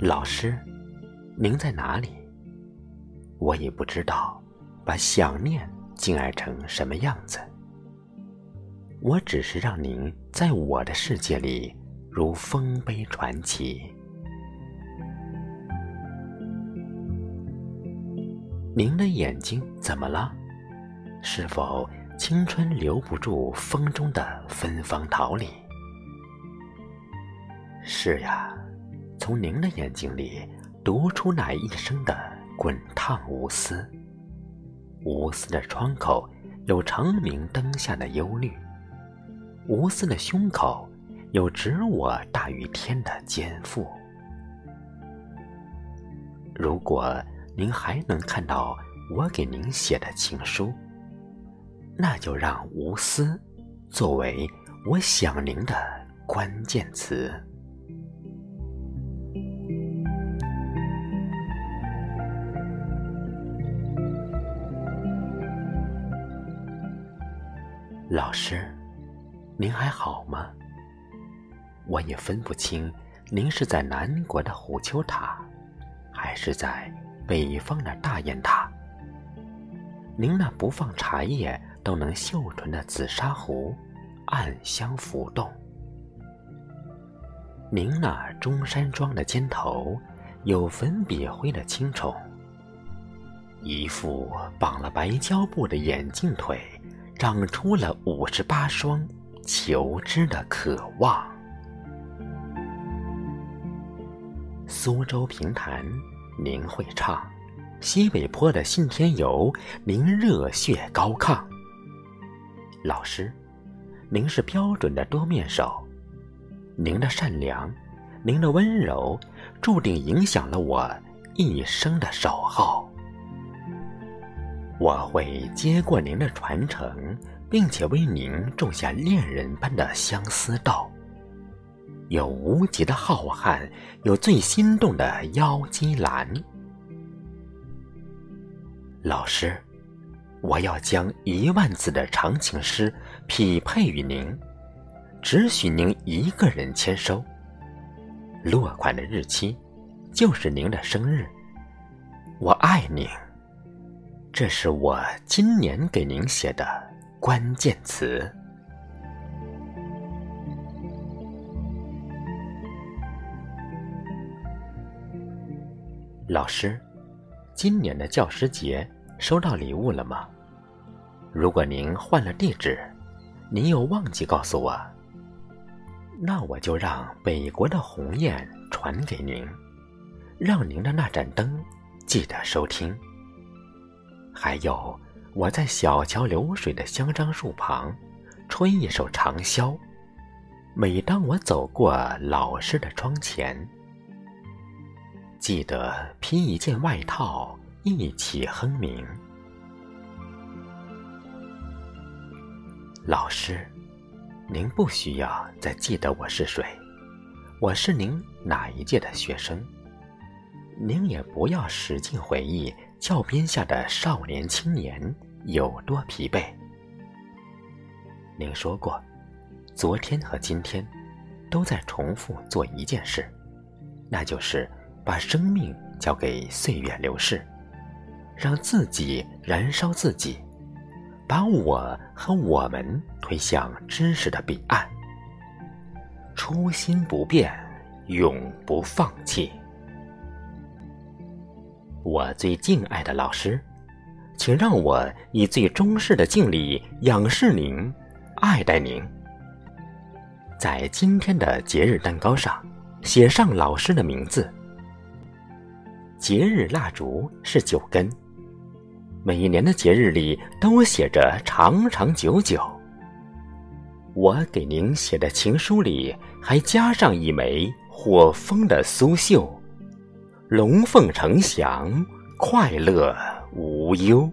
老师，您在哪里？我也不知道，把想念敬爱成什么样子。我只是让您在我的世界里如丰碑传奇。您的眼睛怎么了？是否青春留不住风中的芬芳桃李？是呀，从您的眼睛里读出那一生的滚烫无私。无私的窗口有长明灯下的忧虑，无私的胸口有执我大于天的肩负。如果您还能看到我给您写的情书，那就让无私作为我想您的关键词。老师，您还好吗？我也分不清，您是在南国的虎丘塔，还是在北方的大雁塔。您那不放茶叶都能嗅醇的紫砂壶，暗香浮动。您那中山装的肩头，有粉笔灰的青虫。一副绑了白胶布的眼镜腿。长出了五十八双求知的渴望。苏州评弹，您会唱；西北坡的信天游，您热血高亢。老师，您是标准的多面手，您的善良，您的温柔，注定影响了我一生的守候。我会接过您的传承，并且为您种下恋人般的相思豆。有无极的浩瀚，有最心动的妖姬兰。老师，我要将一万字的长情诗匹配于您，只许您一个人签收。落款的日期就是您的生日。我爱您。这是我今年给您写的关键词。老师，今年的教师节收到礼物了吗？如果您换了地址，您又忘记告诉我，那我就让北国的鸿雁传给您，让您的那盏灯记得收听。还有，我在小桥流水的香樟树旁，吹一首长箫。每当我走过老师的窗前，记得披一件外套，一起哼鸣。老师，您不需要再记得我是谁，我是您哪一届的学生。您也不要使劲回忆。教鞭下的少年青年有多疲惫？您说过，昨天和今天都在重复做一件事，那就是把生命交给岁月流逝，让自己燃烧自己，把我和我们推向知识的彼岸。初心不变，永不放弃。我最敬爱的老师，请让我以最忠实的敬礼仰视您，爱戴您。在今天的节日蛋糕上写上老师的名字。节日蜡烛是九根，每一年的节日里都写着长长久久。我给您写的情书里还加上一枚火风的苏绣。龙凤呈祥，快乐无忧。